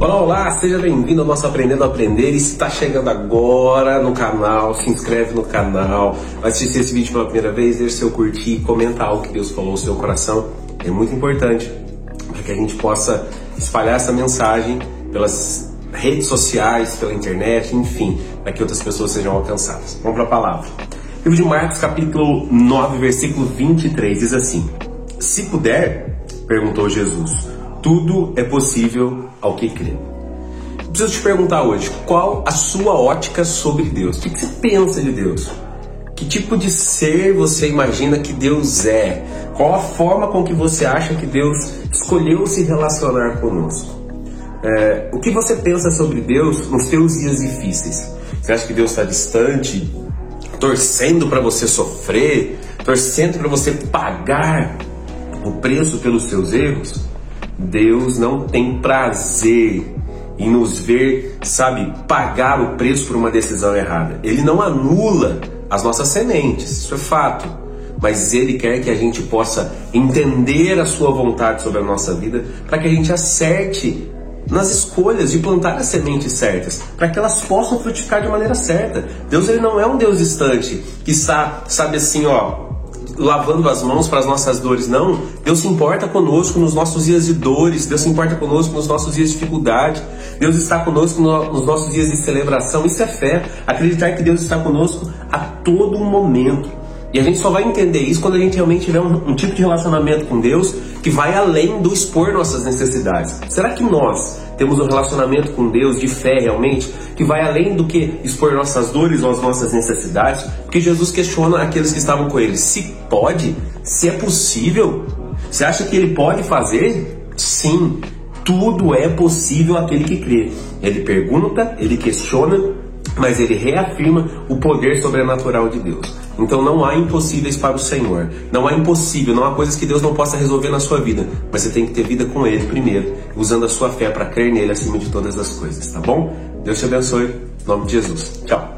Olá, olá, seja bem-vindo ao nosso Aprendendo a Aprender. E se está chegando agora no canal, se inscreve no canal, vai assistir esse vídeo pela primeira vez, deixa seu curtir, comenta algo que Deus falou no seu coração. É muito importante para que a gente possa espalhar essa mensagem pelas redes sociais, pela internet, enfim, para que outras pessoas sejam alcançadas. Vamos para a palavra. Livro de Marcos, capítulo 9, versículo 23, diz assim: Se puder, perguntou Jesus tudo é possível ao que crê. Preciso te perguntar hoje, qual a sua ótica sobre Deus? O que você pensa de Deus? Que tipo de ser você imagina que Deus é? Qual a forma com que você acha que Deus escolheu se relacionar conosco? É, o que você pensa sobre Deus nos seus dias difíceis? Você acha que Deus está distante, torcendo para você sofrer, torcendo para você pagar o preço pelos seus erros? Deus não tem prazer em nos ver, sabe, pagar o preço por uma decisão errada. Ele não anula as nossas sementes, isso é fato. Mas Ele quer que a gente possa entender a Sua vontade sobre a nossa vida para que a gente acerte nas escolhas de plantar as sementes certas, para que elas possam frutificar de maneira certa. Deus ele não é um Deus distante que está, sabe assim, ó, lavando as mãos para as nossas dores, não. Deus se importa conosco nos nossos dias de dores, Deus se importa conosco nos nossos dias de dificuldade, Deus está conosco nos nossos dias de celebração. Isso é fé, acreditar que Deus está conosco a todo momento. E a gente só vai entender isso quando a gente realmente tiver um, um, tipo de relacionamento com Deus que vai além do expor nossas necessidades. Será que nós temos um relacionamento com Deus de fé realmente que vai além do que expor nossas dores ou as nossas necessidades? Porque Jesus questiona aqueles que estavam com ele: se pode, se é possível, você acha que ele pode fazer? Sim, tudo é possível aquele que crê. Ele pergunta, ele questiona, mas ele reafirma o poder sobrenatural de Deus. Então não há impossíveis para o Senhor. Não há impossível, não há coisas que Deus não possa resolver na sua vida. Mas você tem que ter vida com Ele primeiro, usando a sua fé para crer nele acima de todas as coisas, tá bom? Deus te abençoe. Em nome de Jesus. Tchau.